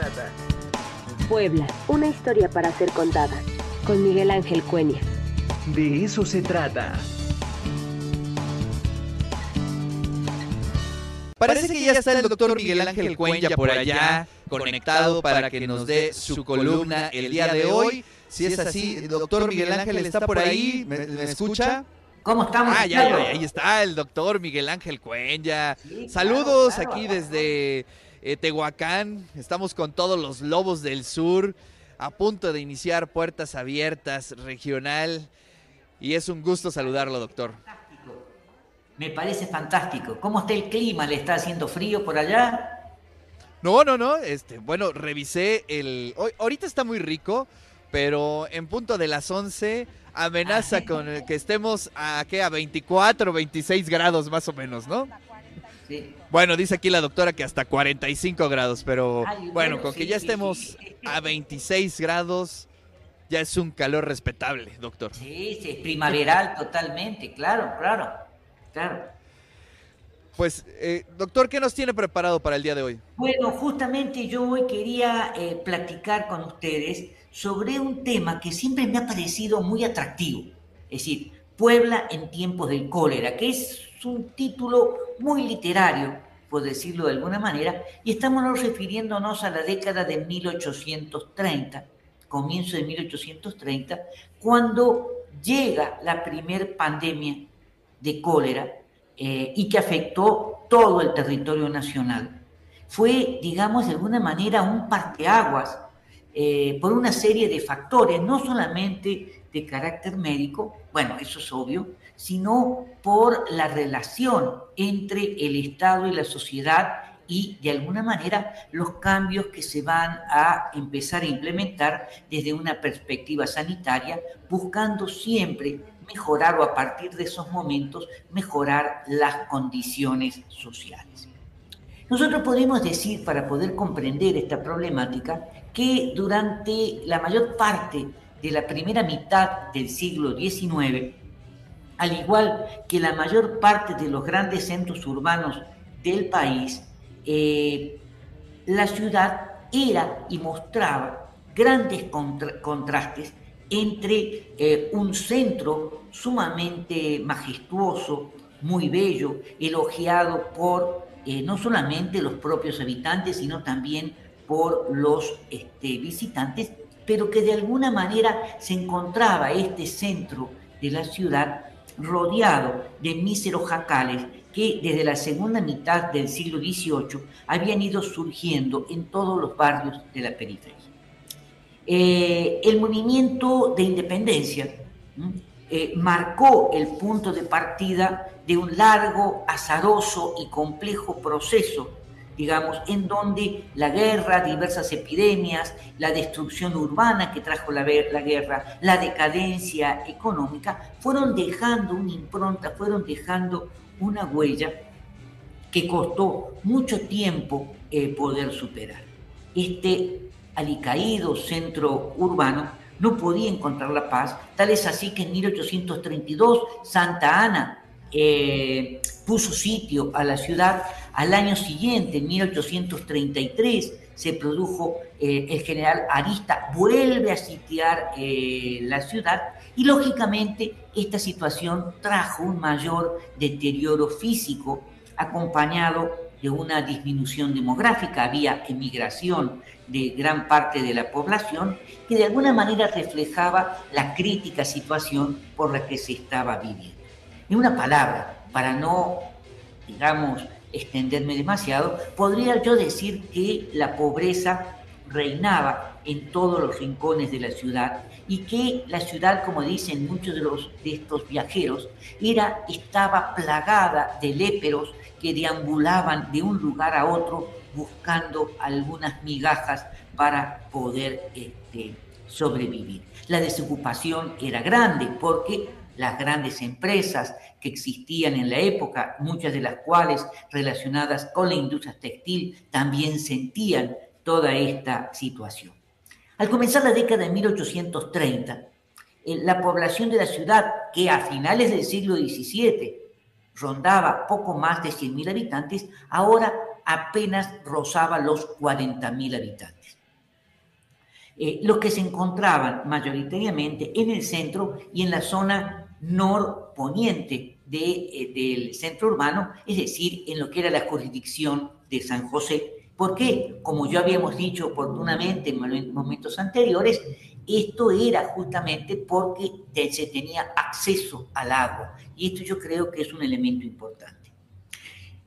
trata. Puebla, una historia para ser contada. Con Miguel Ángel Cuenya. De eso se trata. Parece que ya está el doctor Miguel Ángel Cuenya por allá, conectado para que nos dé su columna el día de hoy. Si es así, doctor Miguel Ángel está por ahí, ¿me, me escucha? ¿Cómo estamos? Ah, ya, ya, ahí está el doctor Miguel Ángel Cuenya. Saludos aquí desde eh, Tehuacán. Estamos con todos los lobos del sur, a punto de iniciar puertas abiertas regional. Y es un gusto saludarlo, doctor. Me parece fantástico. ¿Cómo está el clima? ¿Le está haciendo frío por allá? No, no, no. Este, bueno, revisé el. Hoy, ahorita está muy rico, pero en punto de las 11 amenaza con que estemos a, ¿qué? a 24, 26 grados más o menos, ¿no? Sí. Bueno, dice aquí la doctora que hasta 45 grados, pero Ay, bueno, bueno, con que ya estemos sí. a 26 grados, ya es un calor respetable, doctor. Sí, sí, es primaveral totalmente, claro, claro, claro. Pues, eh, doctor, ¿qué nos tiene preparado para el día de hoy? Bueno, justamente yo hoy quería eh, platicar con ustedes sobre un tema que siempre me ha parecido muy atractivo, es decir, Puebla en tiempos del cólera, que es un título muy literario, por decirlo de alguna manera, y estamos refiriéndonos a la década de 1830, comienzo de 1830, cuando llega la primer pandemia de cólera eh, y que afectó todo el territorio nacional. Fue, digamos, de alguna manera un parteaguas eh, por una serie de factores, no solamente de carácter médico, bueno, eso es obvio, sino por la relación entre el Estado y la sociedad y de alguna manera los cambios que se van a empezar a implementar desde una perspectiva sanitaria, buscando siempre mejorar o a partir de esos momentos mejorar las condiciones sociales. Nosotros podemos decir, para poder comprender esta problemática, que durante la mayor parte de la primera mitad del siglo XIX, al igual que la mayor parte de los grandes centros urbanos del país, eh, la ciudad era y mostraba grandes contra contrastes entre eh, un centro sumamente majestuoso, muy bello, elogiado por eh, no solamente los propios habitantes, sino también por los este, visitantes, pero que de alguna manera se encontraba este centro de la ciudad rodeado de míseros jacales que desde la segunda mitad del siglo XVIII habían ido surgiendo en todos los barrios de la periferia. Eh, el movimiento de independencia eh, marcó el punto de partida de un largo, azaroso y complejo proceso, digamos, en donde la guerra, diversas epidemias, la destrucción urbana que trajo la, guerra, la decadencia económica, fueron dejando una impronta, fueron dejando una huella que costó mucho tiempo eh, poder superar. Este alicaído centro urbano no podía encontrar la paz, tal es así que en 1832 Santa Ana eh, puso sitio a la ciudad. Al año siguiente, en 1833, se produjo eh, el general Arista, vuelve a sitiar eh, la ciudad y lógicamente esta situación trajo un mayor deterioro físico acompañado de una disminución demográfica, había emigración de gran parte de la población que de alguna manera reflejaba la crítica situación por la que se estaba viviendo. En una palabra, para no, digamos, extenderme demasiado, podría yo decir que la pobreza reinaba en todos los rincones de la ciudad y que la ciudad, como dicen muchos de, los, de estos viajeros, era, estaba plagada de léperos que deambulaban de un lugar a otro buscando algunas migajas para poder este, sobrevivir. La desocupación era grande porque las grandes empresas que existían en la época, muchas de las cuales relacionadas con la industria textil, también sentían toda esta situación. Al comenzar la década de 1830, la población de la ciudad, que a finales del siglo XVII rondaba poco más de 100.000 habitantes, ahora apenas rozaba los 40.000 habitantes. Eh, los que se encontraban mayoritariamente en el centro y en la zona norponiente de, eh, del centro urbano, es decir, en lo que era la jurisdicción de San José, porque, como ya habíamos dicho oportunamente en momentos anteriores, esto era justamente porque se tenía acceso al agua. Y esto yo creo que es un elemento importante.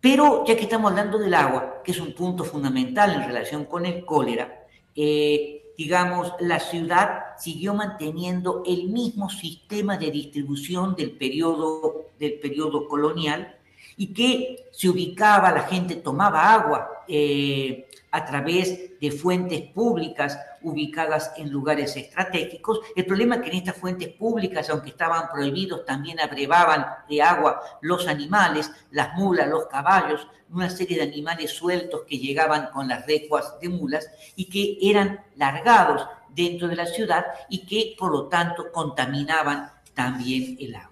Pero ya que estamos hablando del agua, que es un punto fundamental en relación con el cólera, eh, digamos, la ciudad siguió manteniendo el mismo sistema de distribución del periodo, del periodo colonial, y que se ubicaba, la gente tomaba agua eh, a través de fuentes públicas ubicadas en lugares estratégicos. El problema es que en estas fuentes públicas, aunque estaban prohibidos, también abrevaban de agua los animales, las mulas, los caballos, una serie de animales sueltos que llegaban con las recuas de mulas y que eran largados dentro de la ciudad y que por lo tanto contaminaban también el agua.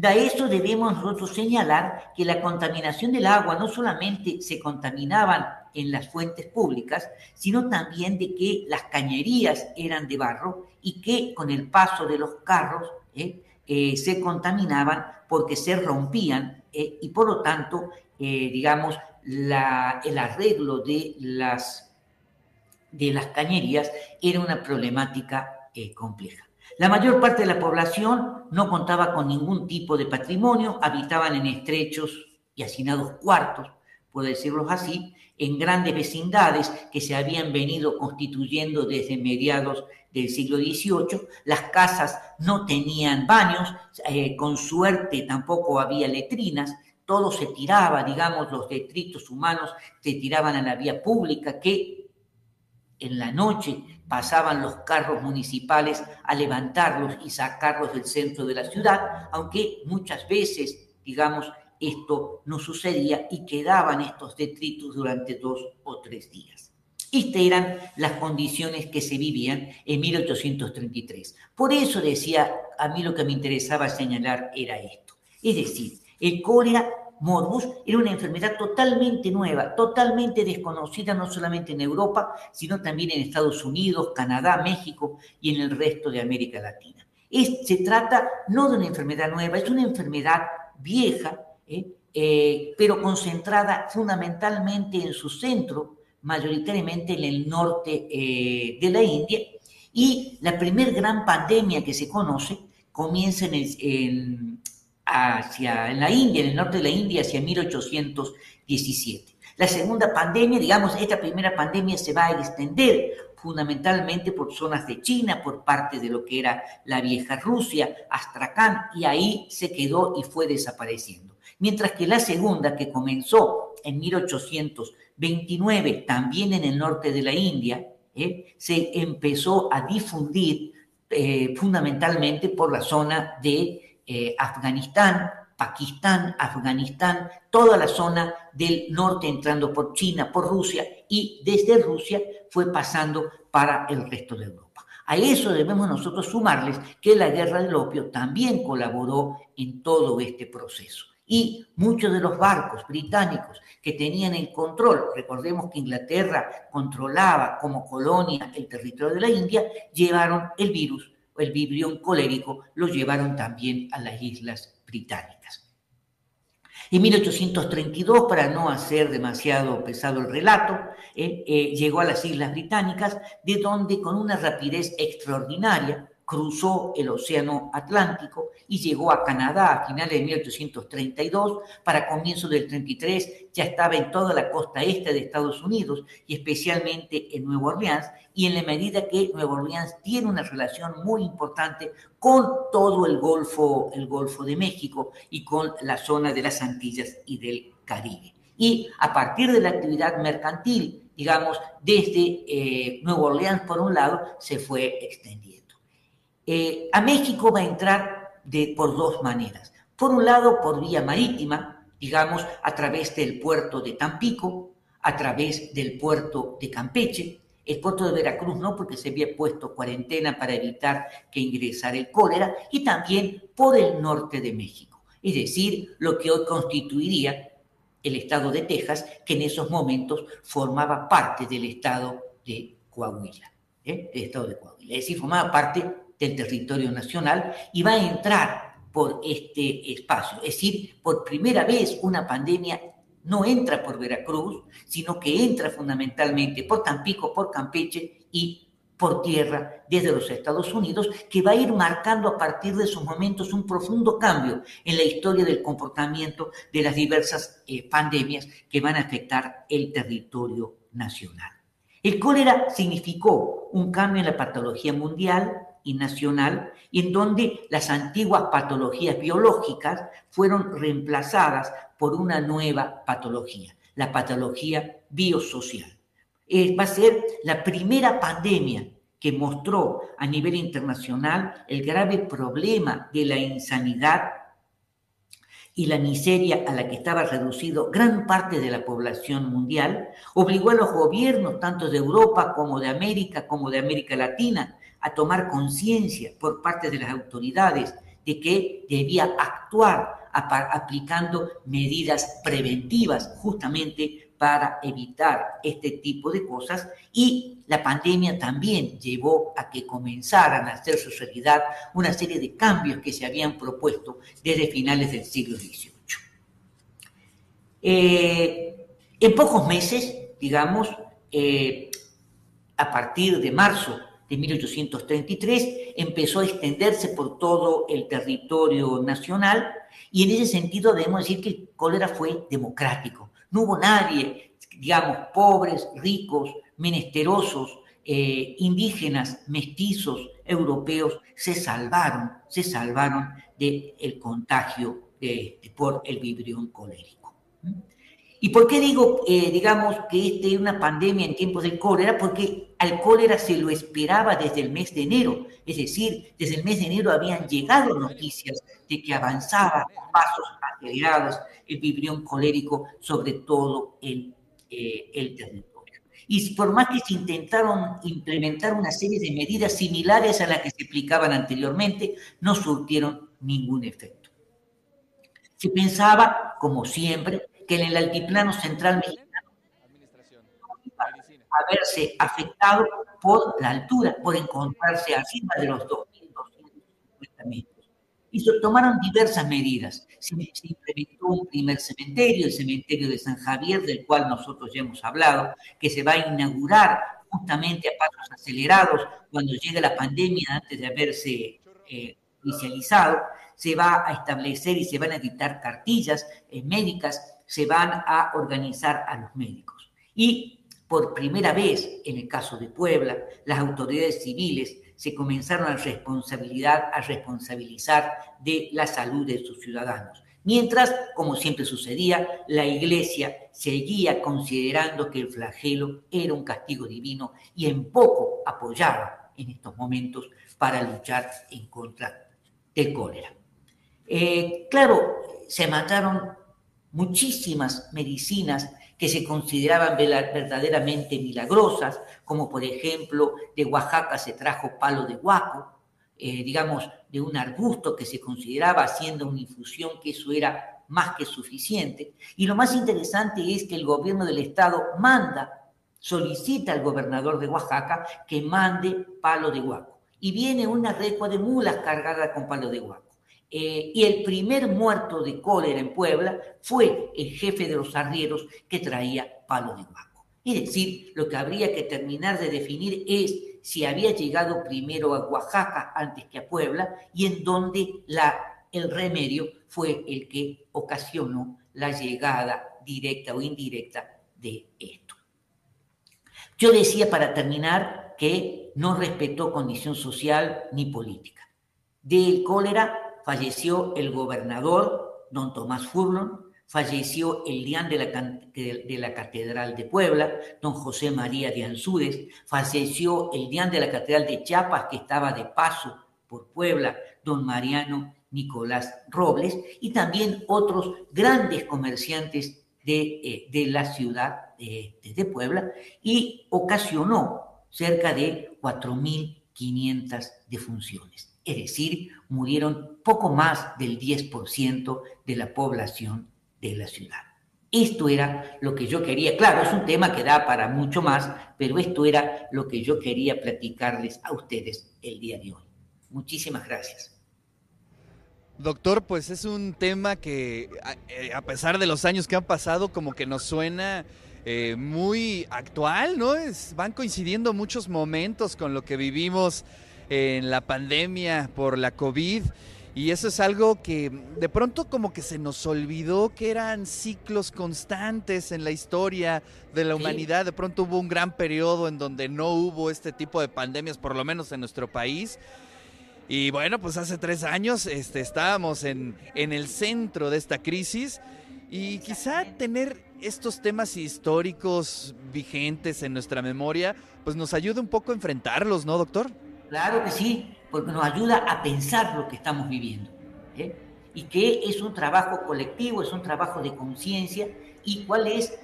De eso debemos nosotros señalar que la contaminación del agua no solamente se contaminaban en las fuentes públicas, sino también de que las cañerías eran de barro y que con el paso de los carros eh, eh, se contaminaban porque se rompían eh, y por lo tanto, digamos, el arreglo de las, de las cañerías era una problemática compleja. La mayor parte de la población no contaba con ningún tipo de patrimonio, habitaban en estrechos y hacinados cuartos, puedo decirlo así, en grandes vecindades que se habían venido constituyendo desde mediados del siglo XVIII. Las casas no tenían baños, eh, con suerte tampoco había letrinas, todo se tiraba, digamos, los detritos humanos se tiraban a la vía pública, que en la noche pasaban los carros municipales a levantarlos y sacarlos del centro de la ciudad, aunque muchas veces, digamos, esto no sucedía y quedaban estos detritos durante dos o tres días. Estas eran las condiciones que se vivían en 1833. Por eso decía, a mí lo que me interesaba señalar era esto. Es decir, el cólera morbus era una enfermedad totalmente nueva, totalmente desconocida no solamente en Europa, sino también en Estados Unidos, Canadá, México y en el resto de América Latina. se trata no de una enfermedad nueva, es una enfermedad vieja, ¿eh? Eh, pero concentrada fundamentalmente en su centro, mayoritariamente en el norte eh, de la India, y la primer gran pandemia que se conoce comienza en, hacia en la India, en el norte de la India, hacia 1817. La segunda pandemia, digamos, esta primera pandemia se va a extender fundamentalmente por zonas de China, por parte de lo que era la vieja Rusia, Astrakán, y ahí se quedó y fue desapareciendo. Mientras que la segunda, que comenzó en 1829, también en el norte de la India, ¿eh? se empezó a difundir eh, fundamentalmente por la zona de eh, Afganistán, Pakistán, Afganistán, toda la zona del norte entrando por China, por Rusia y desde Rusia fue pasando para el resto de Europa. A eso debemos nosotros sumarles que la guerra del opio también colaboró en todo este proceso. Y muchos de los barcos británicos que tenían el control, recordemos que Inglaterra controlaba como colonia el territorio de la India, llevaron el virus el vibrión colérico lo llevaron también a las islas británicas. En 1832, para no hacer demasiado pesado el relato, eh, eh, llegó a las Islas Británicas, de donde con una rapidez extraordinaria cruzó el Océano Atlántico y llegó a Canadá a finales de 1832. Para comienzos del 33 ya estaba en toda la costa este de Estados Unidos y especialmente en Nueva Orleans. Y en la medida que Nueva Orleans tiene una relación muy importante con todo el Golfo, el Golfo de México y con la zona de las Antillas y del Caribe. Y a partir de la actividad mercantil, digamos, desde eh, Nueva Orleans por un lado, se fue extendiendo. Eh, a México va a entrar por dos maneras. Por un lado, por vía marítima, digamos, a través del puerto de Tampico, a través del puerto de Campeche, el puerto de Veracruz no, porque se había puesto cuarentena para evitar que ingresara el cólera, y también por el norte de México, es decir, lo que hoy constituiría el estado de Texas, que en esos momentos formaba parte del estado de Coahuila, ¿eh? estado de Coahuila, es decir, formaba parte del territorio nacional y va a entrar por este espacio, es decir, por primera vez una pandemia no entra por Veracruz, sino que entra fundamentalmente por Tampico, por Campeche y por tierra desde los Estados Unidos, que va a ir marcando a partir de esos momentos un profundo cambio en la historia del comportamiento de las diversas eh, pandemias que van a afectar el territorio nacional. El cólera significó un cambio en la patología mundial y nacional, y en donde las antiguas patologías biológicas fueron reemplazadas por una nueva patología, la patología biosocial. Va a ser la primera pandemia que mostró a nivel internacional el grave problema de la insanidad y la miseria a la que estaba reducido gran parte de la población mundial, obligó a los gobiernos, tanto de Europa como de América, como de América Latina, a tomar conciencia por parte de las autoridades de que debía actuar aplicando medidas preventivas justamente para evitar este tipo de cosas y la pandemia también llevó a que comenzaran a hacer su realidad una serie de cambios que se habían propuesto desde finales del siglo XVIII. Eh, en pocos meses, digamos, eh, a partir de marzo de 1833, empezó a extenderse por todo el territorio nacional y en ese sentido debemos decir que el cólera fue democrático no hubo nadie, digamos, pobres, ricos, menesterosos, eh, indígenas, mestizos, europeos, se salvaron, se salvaron del contagio por el vibrión colérico. ¿Y por qué digo, eh, digamos, que esta es una pandemia en tiempos del cólera? Porque al cólera se lo esperaba desde el mes de enero. Es decir, desde el mes de enero habían llegado noticias de que avanzaba pasos acelerados el vibrión colérico sobre todo el, eh, el territorio. Y por más que se intentaron implementar una serie de medidas similares a las que se aplicaban anteriormente, no surtieron ningún efecto. Se pensaba, como siempre, que en el altiplano central mexicano a verse afectado por la altura, por encontrarse arriba de los 2.250 metros y se tomaron diversas medidas. Se, implementó un primer cementerio, el cementerio de San Javier, del cual nosotros ya hemos hablado, que se va a inaugurar justamente a pasos acelerados cuando llegue la pandemia antes de haberse eh, inicializado. Se va a establecer y se van a editar cartillas eh, médicas, se van a organizar a los médicos. Y por primera vez, en el caso de Puebla, las autoridades civiles se comenzaron a, responsabilidad, a responsabilizar de la salud de sus ciudadanos. Mientras, como siempre sucedía, la iglesia seguía considerando que el flagelo era un castigo divino y en poco apoyaba en estos momentos para luchar en contra del cólera. Eh, claro, se mataron muchísimas medicinas que se consideraban verdaderamente milagrosas, como por ejemplo de Oaxaca se trajo palo de guaco, eh, digamos, de un arbusto que se consideraba haciendo una infusión que eso era más que suficiente. Y lo más interesante es que el gobierno del estado manda, solicita al gobernador de Oaxaca que mande palo de guaco. Y viene una recua de mulas cargada con palo de guaco. Eh, y el primer muerto de cólera en Puebla fue el jefe de los arrieros que traía palo de guaco. Es decir, lo que habría que terminar de definir es si había llegado primero a Oaxaca antes que a Puebla y en donde la, el remedio fue el que ocasionó la llegada directa o indirecta de esto. Yo decía para terminar que no respetó condición social ni política. Del cólera falleció el gobernador, don Tomás Furlon, falleció el dián de la, de la, Catedral de Puebla, don José María de Ansúrez, falleció el dián de la Catedral de Chiapas, que estaba de paso por Puebla, don Mariano Nicolás Robles, y también otros grandes comerciantes de, eh, la ciudad de, de Puebla, y ocasionó cerca de 4.500 defunciones. Es decir, murieron poco más del 10% de la población de la ciudad. Esto era lo que yo quería. Claro, es un tema que da para mucho más, pero esto era lo que yo quería platicarles a ustedes el día de hoy. Muchísimas gracias. Doctor, pues es un tema que eh, a pesar de los años que han pasado, como que nos suena eh, muy actual, ¿no? Es, van coincidiendo muchos momentos con lo que vivimos en la pandemia por la COVID. Y eso es algo que de pronto como que se nos olvidó que eran ciclos constantes en la historia de la humanidad. De pronto hubo un gran periodo en donde no hubo este tipo de pandemias, por lo menos en nuestro país. Y bueno, pues hace tres años este, estábamos en, en el centro de esta crisis y quizá tener estos temas históricos vigentes en nuestra memoria, pues nos ayuda un poco a enfrentarlos, ¿no, doctor? Claro que sí, porque nos ayuda a pensar lo que estamos viviendo. ¿eh? Y que es un trabajo colectivo, es un trabajo de conciencia y cuál es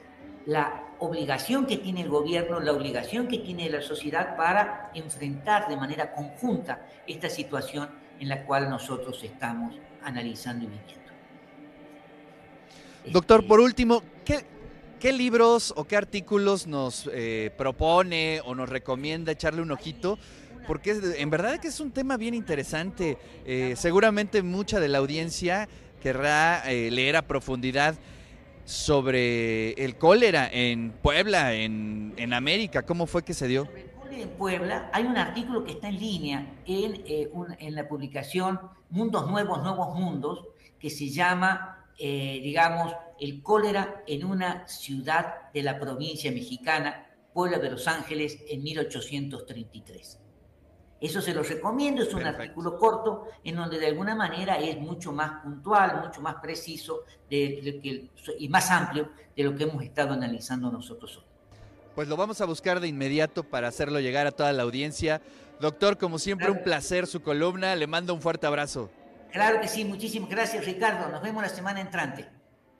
la obligación que tiene el gobierno, la obligación que tiene la sociedad para enfrentar de manera conjunta esta situación en la cual nosotros estamos analizando y viviendo. Doctor, este, por último, ¿qué, libros o qué artículos nos eh, propone o nos recomienda echarle un ojito? Porque en verdad que es un tema bien interesante. Eh, seguramente mucha de la audiencia querrá eh, leer a profundidad sobre el cólera en Puebla, en, América. ¿Cómo fue que se dio? Sobre el cólera en Puebla hay un artículo que está en línea en, eh, en la publicación Mundos Nuevos, Nuevos Mundos, que se llama, digamos, el cólera en una ciudad de la provincia mexicana, Puebla de Los Ángeles, en 1833. Eso se los recomiendo, es un artículo corto en donde de alguna manera es mucho más puntual, mucho más preciso de, y más amplio de lo que hemos estado analizando nosotros hoy. Pues lo vamos a buscar de inmediato para hacerlo llegar a toda la audiencia. Doctor, como siempre, un placer su columna. Le mando un fuerte abrazo. Claro que sí, muchísimas gracias Ricardo. Nos vemos la semana entrante.